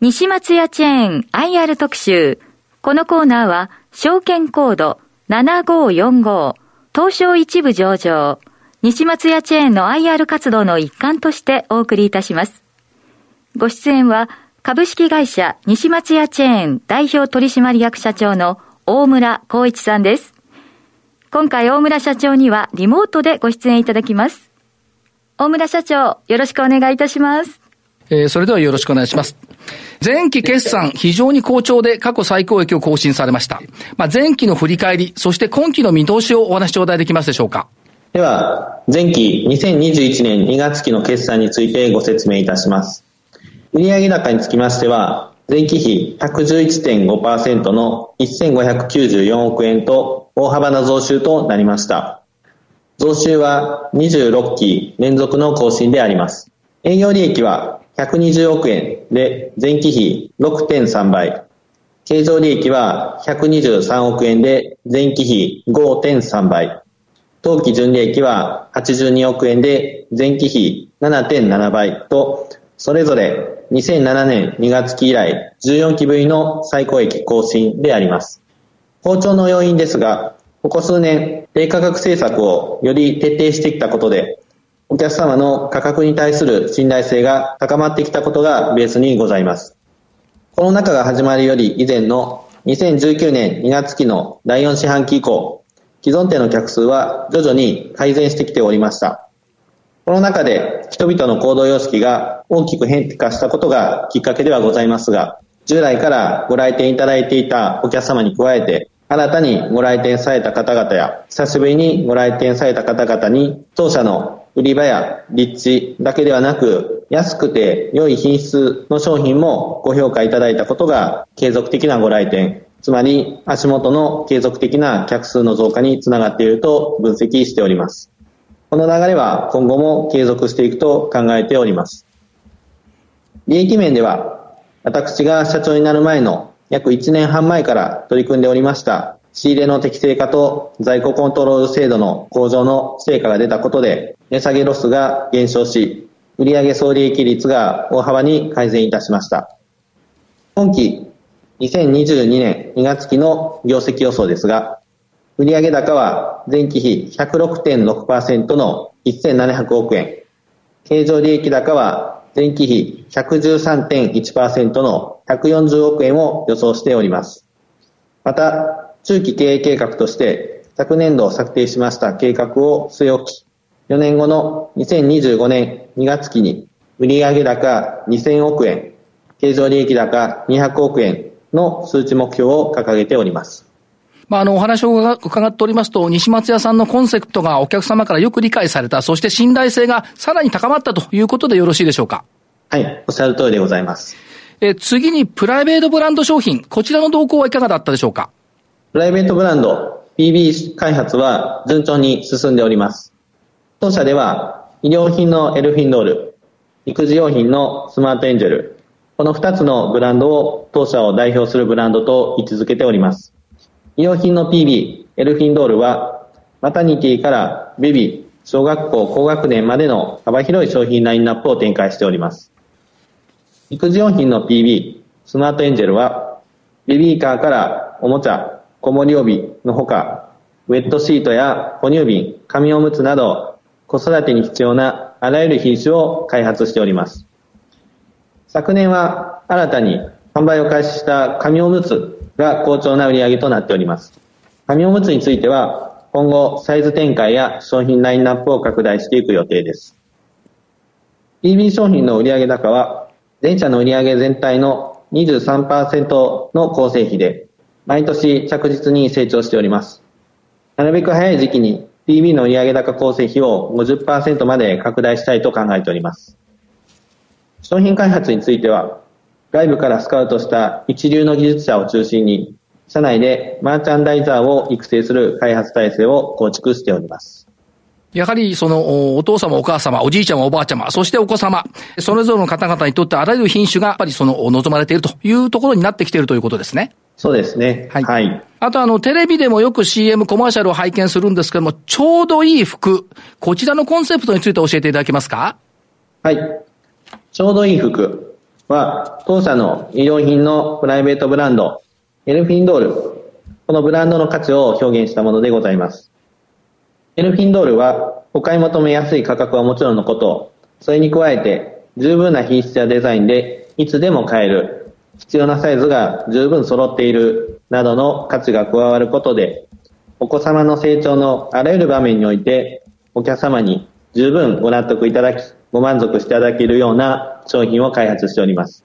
西松屋チェーン IR 特集。このコーナーは、証券コード7545東証一部上場、西松屋チェーンの IR 活動の一環としてお送りいたします。ご出演は、株式会社西松屋チェーン代表取締役社長の大村光一さんです。今回大村社長にはリモートでご出演いただきます。大村社長、よろしくお願いいたします。えー、それではよろしくお願いします。前期決算、非常に好調で過去最高益を更新されました。まあ、前期の振り返り、そして今期の見通しをお話し頂戴できますでしょうか。では、前期2021年2月期の決算についてご説明いたします。売上高につきましては、前期比111.5%の1594億円と大幅な増収となりました。増収は26期連続の更新であります。営業利益は120億円で前期比6.3倍。経常利益は123億円で前期比5.3倍。当期純利益は82億円で前期比7.7倍と、それぞれ2007年2月期以来14期ぶりの最高益更新であります。好調の要因ですが、ここ数年、低価格政策をより徹底してきたことで、お客様の価格に対する信頼性が高まってきたことがベースにございます。コロナ禍が始まるより以前の2019年2月期の第4四半期以降、既存店の客数は徐々に改善してきておりました。この中で人々の行動様式が大きく変化したことがきっかけではございますが、従来からご来店いただいていたお客様に加えて、新たにご来店された方々や、久しぶりにご来店された方々に、当社の売り場や立地だけではなく、安くて良い品質の商品もご評価いただいたことが継続的なご来店、つまり足元の継続的な客数の増加につながっていると分析しております。この流れは今後も継続していくと考えております。利益面では、私が社長になる前の約1年半前から取り組んでおりました仕入れの適正化と在庫コントロール制度の向上の成果が出たことで値下げロスが減少し売上総利益率が大幅に改善いたしました。今期2022年2月期の業績予想ですが売上高は前期比106.6%の1700億円経常利益高は前期比113.1%の140億円を予想しております。また、中期経営計画として昨年度策定しました計画を据え置き、4年後の2025年2月期に売上高2000億円、経常利益高200億円の数値目標を掲げております。まあ、あの、お話を伺っておりますと、西松屋さんのコンセプトがお客様からよく理解された、そして信頼性がさらに高まったということでよろしいでしょうか？はい、おっしゃる通りでございます。え、次にプライベートブランド商品、こちらの動向はいかがだったでしょうか？プライベートブランド、PB 開発は順調に進んでおります。当社では、医療品のエルフィンドール、育児用品のスマートエンジェル、この2つのブランドを当社を代表するブランドと位置づけております。医療品の PB、エルフィンドールは、マタニティからベビー、小学校高学年までの幅広い商品ラインナップを展開しております。育児用品の PB、スマートエンジェルは、ベビーカーからおもちゃ、子守帯のほか、ウェットシートや哺乳瓶、紙おむつなど、子育てに必要なあらゆる品種を開発しております。昨年は新たに販売を開始した紙おむつが好調な売り上げとなっております。紙おむつについては、今後サイズ展開や商品ラインナップを拡大していく予定です。PB 商品の売上高は全社の売上全体の23%の構成比で、毎年着実に成長しております。なるべく早い時期に PB の売上高構成比を50%まで拡大したいと考えております。商品開発については、外部からスカウトした一流の技術者を中心に、社内でマーチャンダイザーを育成する開発体制を構築しております。やはりそのお父様お母様、おじいちゃまおばあちゃま、そしてお子様、それぞれの方々にとってあらゆる品種がやっぱりその望まれているというところになってきているということですね。そうですね。はい。はい、あとあの、テレビでもよく CM コマーシャルを拝見するんですけども、ちょうどいい服、こちらのコンセプトについて教えていただけますか？はい。ちょうどいい服。は、当社の医療品のプライベートブランド、エルフィンドール、このブランドの価値を表現したものでございます。エルフィンドールは、お買い求めやすい価格はもちろんのこと、それに加えて、十分な品質やデザインで、いつでも買える、必要なサイズが十分揃っている、などの価値が加わることで、お子様の成長のあらゆる場面において、お客様に十分ご納得いただき、ご満足していただけるような商品を開発しております。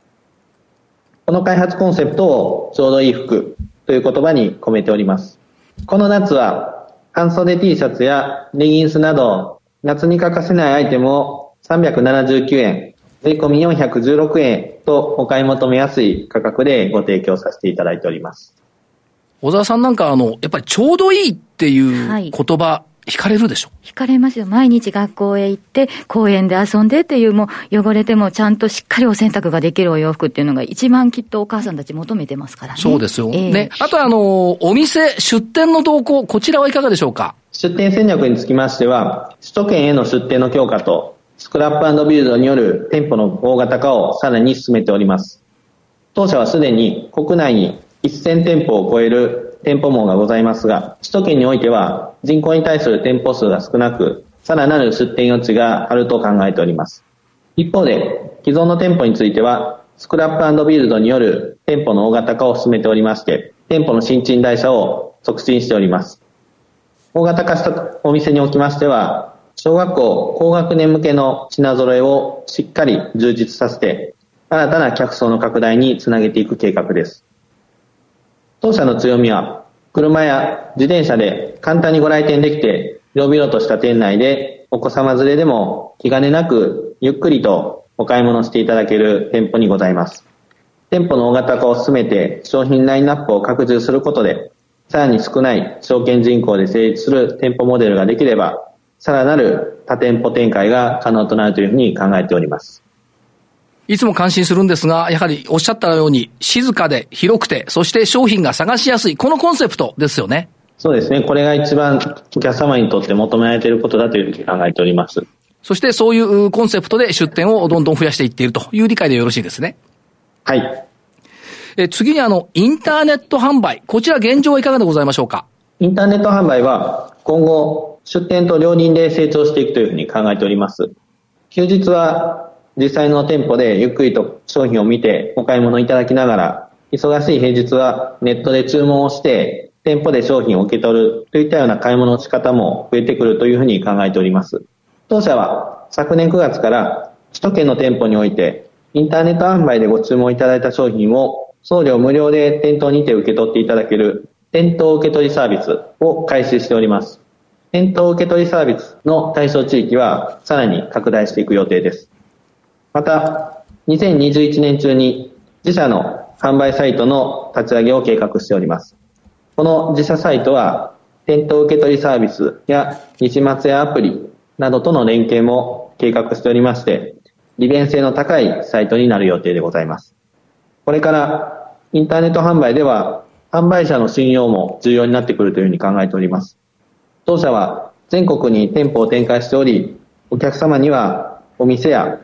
この開発コンセプトをちょうどいい服という言葉に込めております。この夏は半袖 T シャツやレギンスなど夏に欠かせないアイテムを379円、税込み416円とお買い求めやすい価格でご提供させていただいております。小沢さんなんかあの、やっぱりちょうどいいっていう言葉、はい惹かれるでしょ？惹かれますよ。毎日学校へ行って、公園で遊んでっていう、もう汚れてもちゃんとしっかりお洗濯ができるお洋服っていうのが一番きっとお母さんたち求めてますからね。そうですよ。えー、ね。あとあの、お店、出店の動向、こちらはいかがでしょうか？出店戦略につきましては、首都圏への出店の強化と、スクラップビルドによる店舗の大型化をさらに進めております。当社はすでに国内に1000店舗を超える店舗網がございますが、首都圏においては人口に対する店舗数が少なく、さらなる出店余地があると考えております。一方で、既存の店舗については、スクラップビルドによる店舗の大型化を進めておりまして、店舗の新陳代謝を促進しております。大型化したお店におきましては、小学校高学年向けの品揃えをしっかり充実させて、新たな客層の拡大につなげていく計画です。当社の強みは、車や自転車で簡単にご来店できて、広々とした店内でお子様連れでも気兼ねなくゆっくりとお買い物していただける店舗にございます。店舗の大型化を進めて商品ラインナップを拡充することで、さらに少ない証券人口で成立する店舗モデルができれば、さらなる多店舗展開が可能となるというふうに考えております。いつも感心するんですが、やはりおっしゃったように、静かで広くて、そして商品が探しやすい、このコンセプトですよね。そうですね。これが一番お客様にとって求められていることだというふうに考えております。そしてそういうコンセプトで出店をどんどん増やしていっているという理解でよろしいですね。はい。え次にあの、インターネット販売。こちら現状はいかがでございましょうか？インターネット販売は今後出店と両輪で成長していくというふうに考えております。休日は実際の店舗でゆっくりと商品を見てお買い物いただきながら、忙しい平日はネットで注文をして、店舗で商品を受け取るといったような買い物の仕方も増えてくるというふうに考えております。当社は昨年9月から首都圏の店舗においてインターネット販売でご注文いただいた商品を送料無料で店頭にて受け取っていただける店頭受け取りサービスを開始しております。店頭受け取りサービスの対象地域はさらに拡大していく予定です。また、2021年中に自社の販売サイトの立ち上げを計画しております。この自社サイトは、店頭受け取りサービスや日末やアプリなどとの連携も計画しておりまして、利便性の高いサイトになる予定でございます。これからインターネット販売では、販売者の信用も重要になってくるというふうに考えております。当社は全国に店舗を展開しており、お客様にはお店や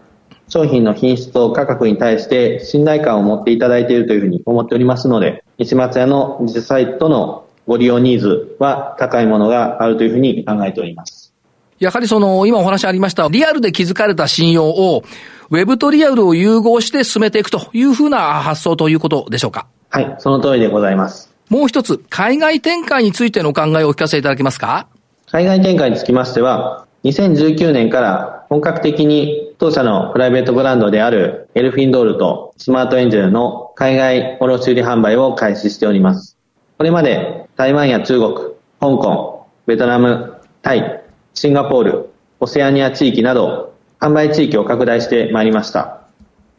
商品の品質と価格に対して信頼感を持っていただいているというふうに思っておりますので、西松屋の実サイトのご利用ニーズは高いものがあるというふうに考えております。やはりその、今お話ありました、リアルで築かれた信用を、ウェブとリアルを融合して進めていくというふうな発想ということでしょうか？はい、その通りでございます。もう一つ、海外展開についてのお考えをお聞かせいただけますか？海外展開につきましては、2019年から本格的に当社のプライベートブランドであるエルフィンドールとスマートエンジェルの海外卸売販売を開始しております。これまで台湾や中国、香港、ベトナム、タイ、シンガポール、オセアニア地域など販売地域を拡大してまいりました。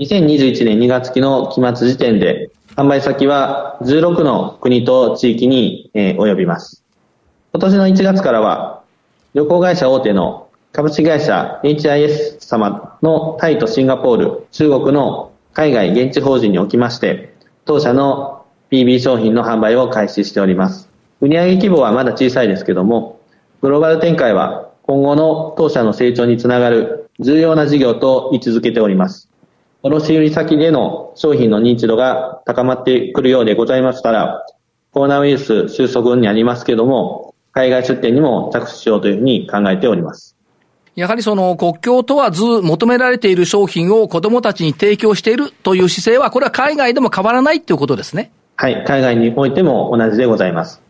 2021年2月期の期末時点で販売先は16の国と地域に、え及びます。今年の1月からは旅行会社大手の株式会社 HIS 様のタイとシンガポール、中国の海外現地法人におきまして、当社の PB 商品の販売を開始しております。売上規模はまだ小さいですけども、グローバル展開は今後の当社の成長につながる重要な事業と位置づけております。卸売先での商品の認知度が高まってくるようでございましたら、コロナウイルス収束にありますけども、海外出店にも着手しようというふうに考えております。やはりその国境問わず求められている商品を子供たちに提供しているという姿勢は、これは海外でも変わらないということですね。はい、海外においても同じでございます。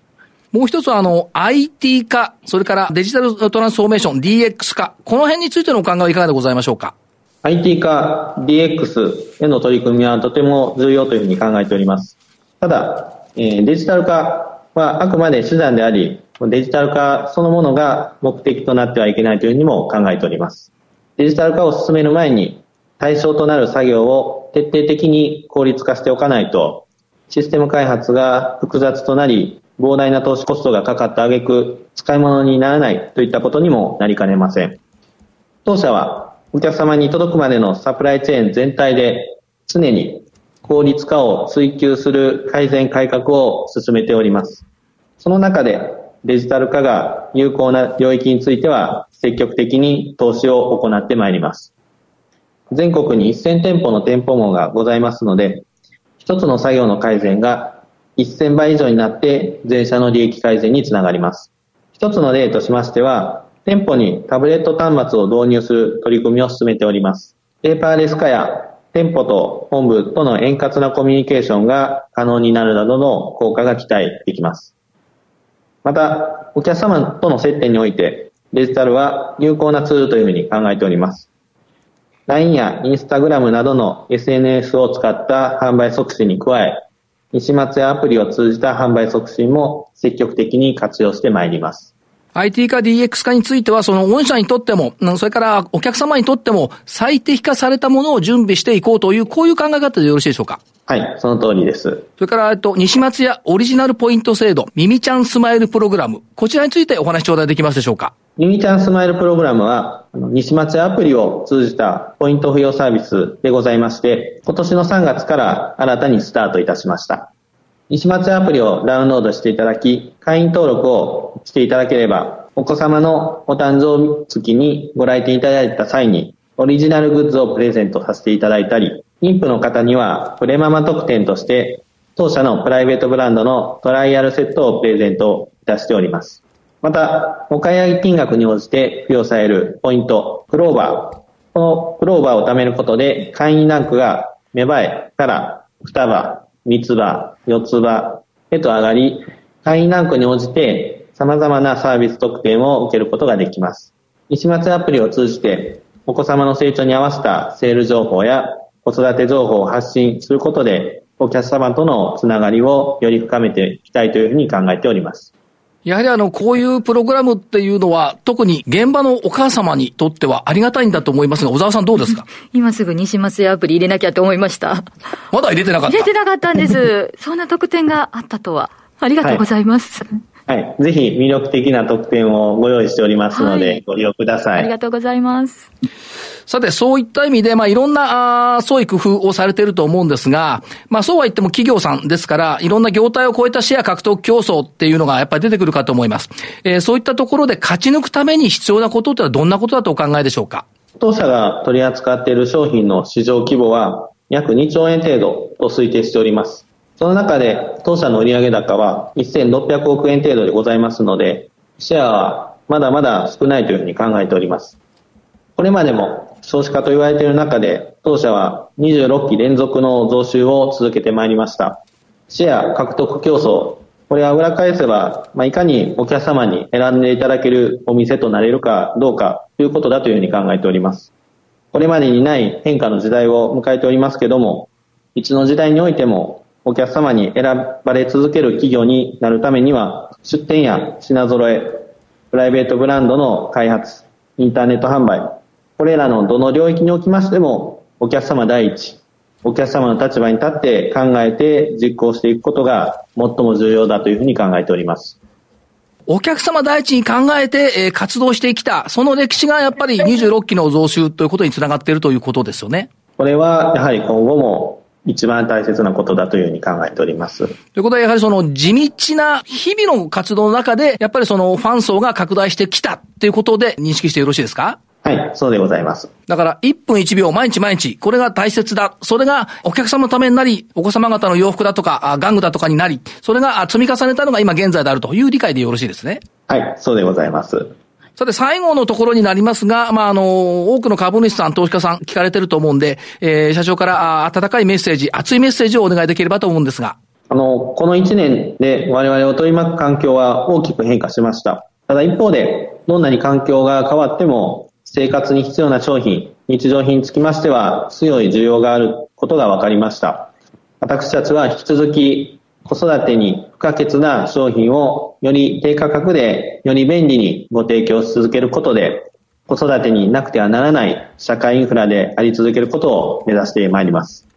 もう一つはあの IT 化、それからデジタルトランスフォーメーション DX 化、この辺についてのお考えはいかがでございましょうか？IT 化、DX への取り組みはとても重要というふうに考えております。ただ、え、デジタル化はあくまで手段であり、デジタル化そのものが目的となってはいけないというふうにも考えております。デジタル化を進める前に対象となる作業を徹底的に効率化しておかないと、システム開発が複雑となり、膨大な投資コストがかかった挙句、使い物にならないといったことにもなりかねません。当社はお客様に届くまでのサプライチェーン全体で常に効率化を追求する改善改革を進めております。その中でデジタル化が有効な領域については積極的に投資を行ってまいります。全国に1000店舗の店舗網がございますので、一つの作業の改善が1000倍以上になって全社の利益改善につながります。一つの例としましては、店舗にタブレット端末を導入する取り組みを進めております。ペーパーレス化や店舗と本部との円滑なコミュニケーションが可能になるなどの効果が期待できます。また、お客様との接点において、デジタルは有効なツールというふうに考えております。LINE や Instagram などの SNS を使った販売促進に加え、西松やアプリを通じた販売促進も積極的に活用してまいります。IT 化 DX 化については、その御社にとっても、それからお客様にとっても最適化されたものを準備していこうという、こういう考え方でよろしいでしょうか？はい、その通りです。それから、えっと、西松屋オリジナルポイント制度、ミミちゃんスマイルプログラム、こちらについてお話頂戴できますでしょうか？ミミちゃんスマイルプログラムは、西松屋アプリを通じたポイント付与サービスでございまして、今年の3月から新たにスタートいたしました。西松屋アプリをダウンロードしていただき、会員登録をしていただければ、お子様のお誕生日月にご来店いただいた際に、オリジナルグッズをプレゼントさせていただいたり、妊婦の方にはプレママ特典として、当社のプライベートブランドのトライアルセットをプレゼントいたしております。また、お買い上げ金額に応じて付与されるポイント、クローバー。このクローバーを貯めることで、会員ランクが芽生えから双葉、三つ葉、四つ葉へと上がり、会員ランクに応じて様々なサービス特典を受けることができます。西松アプリを通じて、お子様の成長に合わせたセール情報や子育て情報を発信することで、お客様とのつながりをより深めていきたいというふうに考えております。やはりあの、こういうプログラムっていうのは、特に現場のお母様にとってはありがたいんだと思いますが、小沢さんどうですか？今すぐ西松屋アプリ入れなきゃと思いました。まだ入れてなかった入れてなかったんです。そんな特典があったとは。ありがとうございます。はいはい。ぜひ魅力的な特典をご用意しておりますので、はい、ご利用ください。ありがとうございます。さて、そういった意味で、まあ、いろんな、あ創意工夫をされていると思うんですが、まあ、そうは言っても企業さんですから、いろんな業態を超えたシェア獲得競争っていうのがやっぱり出てくるかと思います。えー、そういったところで勝ち抜くために必要なことってのはどんなことだとお考えでしょうか？当社が取り扱っている商品の市場規模は約2兆円程度と推定しております。その中で当社の売上高は1600億円程度でございますので、シェアはまだまだ少ないというふうに考えております。これまでも少子化と言われている中で、当社は26期連続の増収を続けてまいりました。シェア獲得競争、これは裏返せば、まあ、いかにお客様に選んでいただけるお店となれるかどうかということだというふうに考えております。これまでにない変化の時代を迎えておりますけども、いつの時代においてもお客様に選ばれ続ける企業になるためには、出店や品揃え、プライベートブランドの開発、インターネット販売、これらのどの領域におきましても、お客様第一、お客様の立場に立って考えて実行していくことが最も重要だというふうに考えております。お客様第一に考えて、え活動してきた、その歴史がやっぱり26期の増収ということにつながっているということですよね。これはやはり今後も一番大切なことだというふうに考えております。ということは、やはりその地道な日々の活動の中で、やっぱりそのファン層が拡大してきたっていうことで認識してよろしいですか？ははい、そうでございます。だから、1分1秒、毎日毎日、これが大切だ。それがお客様のためになり、お子様方の洋服だとか、玩具だとかになり、それが積み重ねたのが今現在であるという理解でよろしいですね。はい、そうでございます。さて、最後のところになりますが、まあ、あの、多くの株主さん、投資家さん聞かれてると思うんで、えー、社長から温かいメッセージ、熱いメッセージをお願いできればと思うんですが。あの、この1年で我々を取り巻く環境は大きく変化しました。ただ一方で、どんなに環境が変わっても、生活に必要な商品、日常品につきましては、強い需要があることが分かりました。私たちは引き続き子育てに不可欠な商品をより低価格でより便利にご提供し続けることで、子育てになくてはならない社会インフラであり続けることを目指してまいります。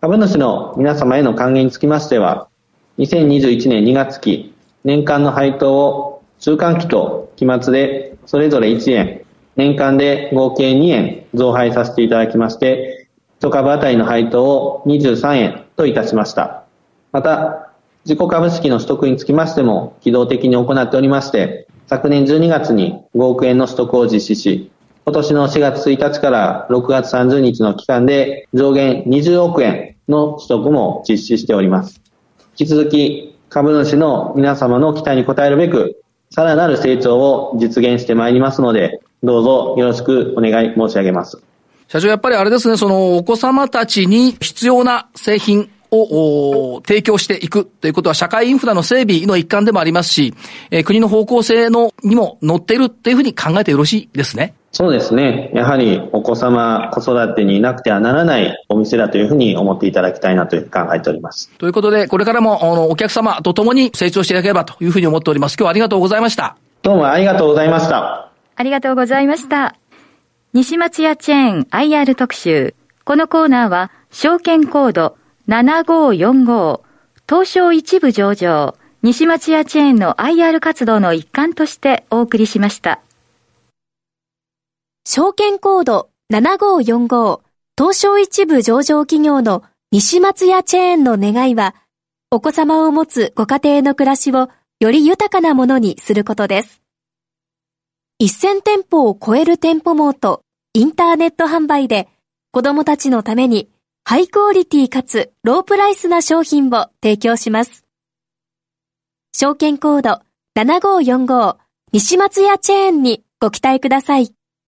株主の皆様への還元につきましては、2021年2月期、年間の配当を中間期と期末でそれぞれ1円、年間で合計2円増配させていただきまして、1株当たりの配当を23円といたしました。また、自己株式の取得につきましても、機動的に行っておりまして、昨年12月に5億円の取得を実施し、今年の4月1日から6月30日の期間で上限20億円の取得も実施しております。引き続き株主の皆様の期待に応えるべく、さらなる成長を実現してまいりますので、どうぞよろしくお願い申し上げます。社長、やっぱりあれですね、そのお子様たちに必要な製品を提供していくということは社会インフラの整備の一環でもありますし、えー、国の方向性のにも乗っているっていうふうに考えてよろしいですね。そうですね。やはりお子様、子育てになくてはならないお店だというふうに思っていただきたいなというふうに考えております。ということで、これからもあのお客様と共に成長していただければというふうに思っております。今日はありがとうございました。どうもありがとうございました。ありがとうございました。西松屋チェーン IR 特集。このコーナーは、証券コード7545東証一部上場西松屋チェーンの IR 活動の一環としてお送りしました。証券コード7545東証一部上場企業の西松屋チェーンの願いは、お子様を持つご家庭の暮らしをより豊かなものにすることです。1000店舗を超える店舗網とインターネット販売で子供たちのためにハイクオリティかつロープライスな商品を提供します。証券コード7545西松屋チェーンにご期待ください。